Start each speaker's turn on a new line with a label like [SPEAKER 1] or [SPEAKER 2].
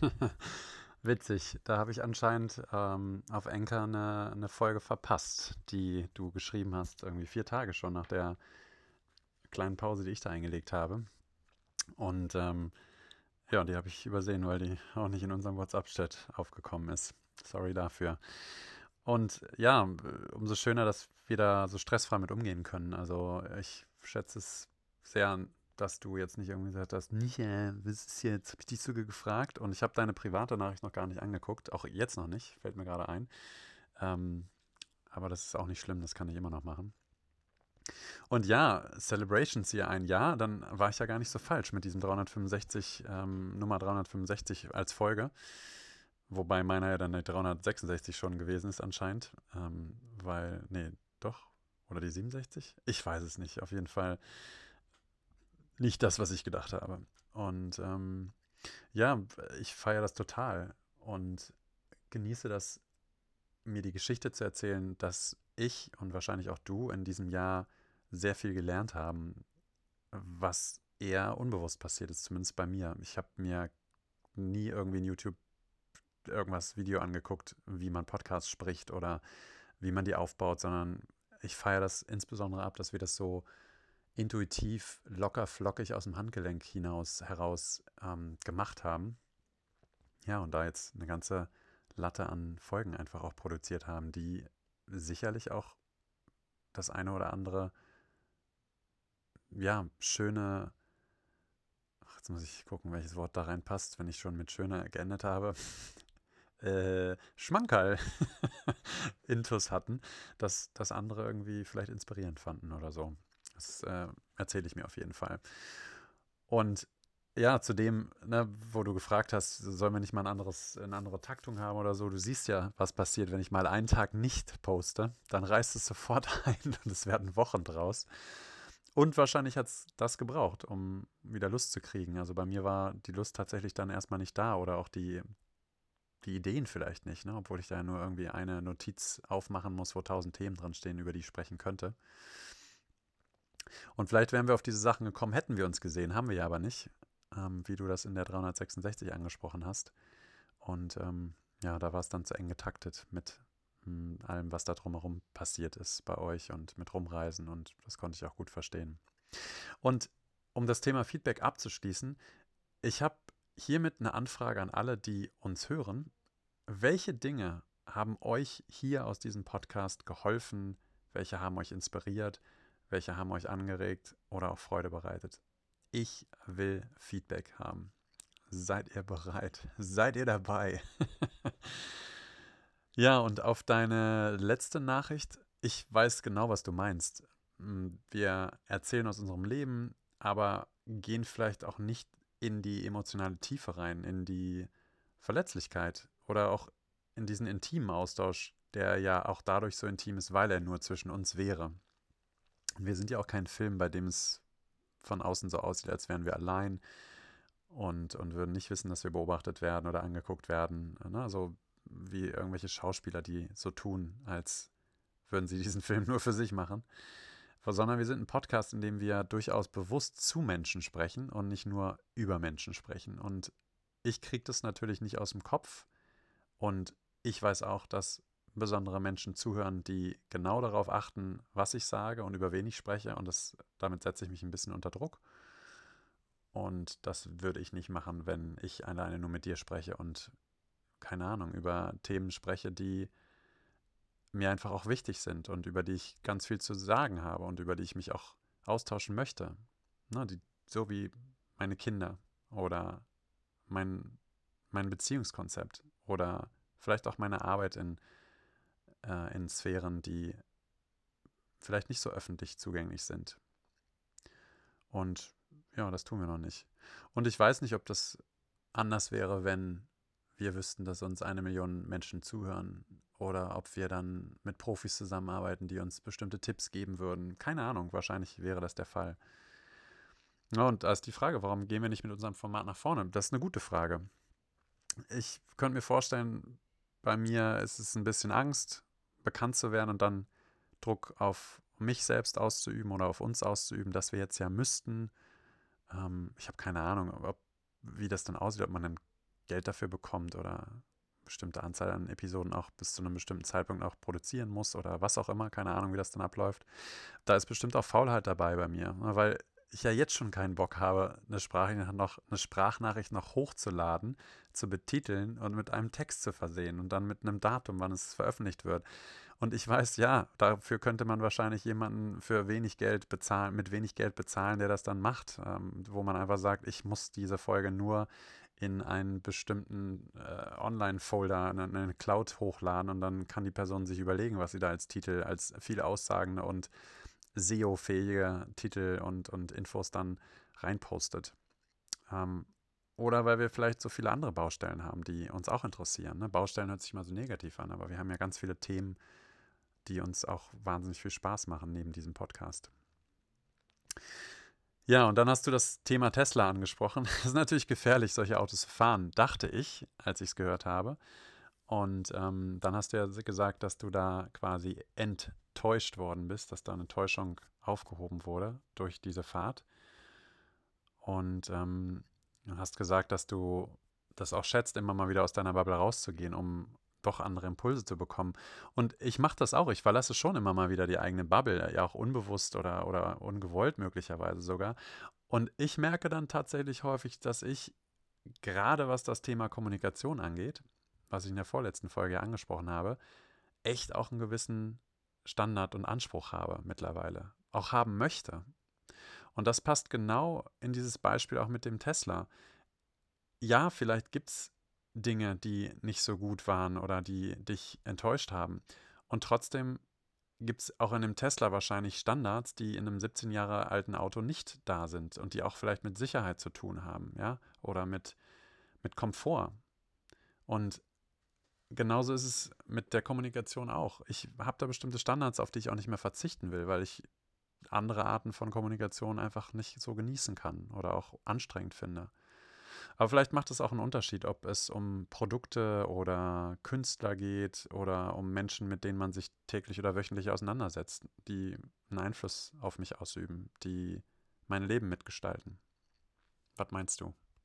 [SPEAKER 1] Witzig, da habe ich anscheinend ähm, auf Enker eine, eine Folge verpasst, die du geschrieben hast, irgendwie vier Tage schon nach der kleinen Pause, die ich da eingelegt habe. Und ähm, ja, die habe ich übersehen, weil die auch nicht in unserem WhatsApp-Chat aufgekommen ist. Sorry dafür. Und ja, umso schöner, dass wir da so stressfrei mit umgehen können. Also ich schätze es sehr, dass du jetzt nicht irgendwie gesagt hast, Michael, was ist jetzt, habe ich dich sogar gefragt und ich habe deine private Nachricht noch gar nicht angeguckt, auch jetzt noch nicht, fällt mir gerade ein. Ähm, aber das ist auch nicht schlimm, das kann ich immer noch machen. Und ja, Celebrations hier ein Jahr, dann war ich ja gar nicht so falsch mit diesem 365, ähm, Nummer 365 als Folge. Wobei meiner ja dann die 366 schon gewesen ist anscheinend. Ähm, weil, nee, doch. Oder die 67? Ich weiß es nicht. Auf jeden Fall nicht das, was ich gedacht habe. Und ähm, ja, ich feiere das total und genieße das, mir die Geschichte zu erzählen, dass ich und wahrscheinlich auch du in diesem Jahr sehr viel gelernt haben, was eher unbewusst passiert ist, zumindest bei mir. Ich habe mir nie irgendwie in YouTube irgendwas Video angeguckt, wie man Podcasts spricht oder wie man die aufbaut, sondern ich feiere das insbesondere ab, dass wir das so intuitiv, locker, flockig aus dem Handgelenk hinaus heraus ähm, gemacht haben. Ja, und da jetzt eine ganze Latte an Folgen einfach auch produziert haben, die sicherlich auch das eine oder andere, ja, schöne, ach, jetzt muss ich gucken, welches Wort da reinpasst, wenn ich schon mit schöner geendet habe, äh, Schmankerl Intus hatten, dass das andere irgendwie vielleicht inspirierend fanden oder so. Das äh, erzähle ich mir auf jeden Fall. Und ja, zu dem, ne, wo du gefragt hast, sollen wir nicht mal ein anderes, eine andere Taktung haben oder so. Du siehst ja, was passiert, wenn ich mal einen Tag nicht poste. Dann reißt es sofort ein und es werden Wochen draus. Und wahrscheinlich hat es das gebraucht, um wieder Lust zu kriegen. Also bei mir war die Lust tatsächlich dann erstmal nicht da oder auch die, die Ideen vielleicht nicht, ne? obwohl ich da nur irgendwie eine Notiz aufmachen muss, wo tausend Themen drin stehen, über die ich sprechen könnte. Und vielleicht wären wir auf diese Sachen gekommen, hätten wir uns gesehen, haben wir ja aber nicht, ähm, wie du das in der 366 angesprochen hast. Und ähm, ja, da war es dann zu eng getaktet mit mh, hm, allem, was da drumherum passiert ist bei euch und mit Rumreisen und das konnte ich auch gut verstehen. Und um das Thema Feedback abzuschließen, ich habe hiermit eine Anfrage an alle, die uns hören. Welche Dinge haben euch hier aus diesem Podcast geholfen? Welche haben euch inspiriert? Welche haben euch angeregt oder auch Freude bereitet? Ich will Feedback haben. Seid ihr bereit? Seid ihr dabei? ja, und auf deine letzte Nachricht, ich weiß genau, was du meinst. Wir erzählen aus unserem Leben, aber gehen vielleicht auch nicht in die emotionale Tiefe rein, in die Verletzlichkeit oder auch in diesen intimen Austausch, der ja auch dadurch so intim ist, weil er nur zwischen uns wäre. Wir sind ja auch kein Film, bei dem es von außen so aussieht, als wären wir allein und, und würden nicht wissen, dass wir beobachtet werden oder angeguckt werden. Ne? Also wie irgendwelche Schauspieler, die so tun, als würden sie diesen Film nur für sich machen. Sondern wir sind ein Podcast, in dem wir durchaus bewusst zu Menschen sprechen und nicht nur über Menschen sprechen. Und ich kriege das natürlich nicht aus dem Kopf. Und ich weiß auch, dass besondere Menschen zuhören, die genau darauf achten, was ich sage und über wen ich spreche. Und das, damit setze ich mich ein bisschen unter Druck. Und das würde ich nicht machen, wenn ich alleine nur mit dir spreche und keine Ahnung, über Themen spreche, die mir einfach auch wichtig sind und über die ich ganz viel zu sagen habe und über die ich mich auch austauschen möchte. Ne, die, so wie meine Kinder oder mein, mein Beziehungskonzept oder vielleicht auch meine Arbeit in äh, in Sphären, die vielleicht nicht so öffentlich zugänglich sind. Und ja, das tun wir noch nicht. Und ich weiß nicht, ob das anders wäre, wenn wir wüssten, dass uns eine Million Menschen zuhören oder ob wir dann mit Profis zusammenarbeiten, die uns bestimmte Tipps geben würden. Keine Ahnung, wahrscheinlich wäre das der Fall. Und da ist die Frage, warum gehen wir nicht mit unserem Format nach vorne? Das ist eine gute Frage. Ich könnte mir vorstellen, bei mir ist es ein bisschen Angst, bekannt zu werden und dann Druck auf mich selbst auszuüben oder auf uns auszuüben, dass wir jetzt ja müssten. Ähm, ich habe keine Ahnung, ob, wie das dann aussieht, ob man dann Geld dafür bekommt oder bestimmte Anzahl an Episoden auch bis zu einem bestimmten Zeitpunkt auch produzieren muss oder was auch immer, keine Ahnung, wie das dann abläuft. Da ist bestimmt auch Faulheit dabei bei mir, ne, weil ich ja jetzt schon keinen Bock habe, eine Sprachnachricht noch, eine Sprachnachricht noch hochzuladen, zu betiteln und mit einem Text zu versehen und dann mit einem Datum, wann es veröffentlicht wird. Und ich weiß, ja, dafür könnte man wahrscheinlich jemanden für wenig Geld bezahlen, mit wenig Geld bezahlen, der das dann macht, ähm, wo man einfach sagt, ich muss diese Folge nur in einen bestimmten äh, Online-Folder, in eine Cloud hochladen und dann kann die Person sich überlegen, was sie da als Titel, als viel aussagende und SEO-fähige Titel und, und Infos dann reinpostet. Ähm, oder weil wir vielleicht so viele andere Baustellen haben, die uns auch interessieren. Ne? Baustellen hört sich mal so negativ an, aber wir haben ja ganz viele Themen, die uns auch wahnsinnig viel Spaß machen neben diesem Podcast. Ja, und dann hast du das Thema Tesla angesprochen. Es ist natürlich gefährlich, solche Autos zu fahren, dachte ich, als ich es gehört habe. Und ähm, dann hast du ja gesagt, dass du da quasi enttäuscht worden bist, dass da eine Täuschung aufgehoben wurde durch diese Fahrt. Und ähm, hast gesagt, dass du das auch schätzt, immer mal wieder aus deiner Bubble rauszugehen, um doch andere Impulse zu bekommen. Und ich mache das auch. Ich verlasse schon immer mal wieder die eigene Bubble, ja auch unbewusst oder, oder ungewollt möglicherweise sogar. Und ich merke dann tatsächlich häufig, dass ich gerade was das Thema Kommunikation angeht, was ich in der vorletzten Folge angesprochen habe, echt auch einen gewissen Standard und Anspruch habe mittlerweile. Auch haben möchte. Und das passt genau in dieses Beispiel auch mit dem Tesla. Ja, vielleicht gibt es Dinge, die nicht so gut waren oder die dich enttäuscht haben. Und trotzdem gibt es auch in einem Tesla wahrscheinlich Standards, die in einem 17 Jahre alten Auto nicht da sind und die auch vielleicht mit Sicherheit zu tun haben, ja, oder mit, mit Komfort. Und genauso ist es mit der Kommunikation auch. Ich habe da bestimmte Standards, auf die ich auch nicht mehr verzichten will, weil ich andere Arten von Kommunikation einfach nicht so genießen kann oder auch anstrengend finde. Aber vielleicht macht es auch einen Unterschied, ob es um Produkte oder Künstler geht oder um Menschen, mit denen man sich täglich oder wöchentlich auseinandersetzt, die einen Einfluss auf mich ausüben, die mein Leben mitgestalten. Was meinst du?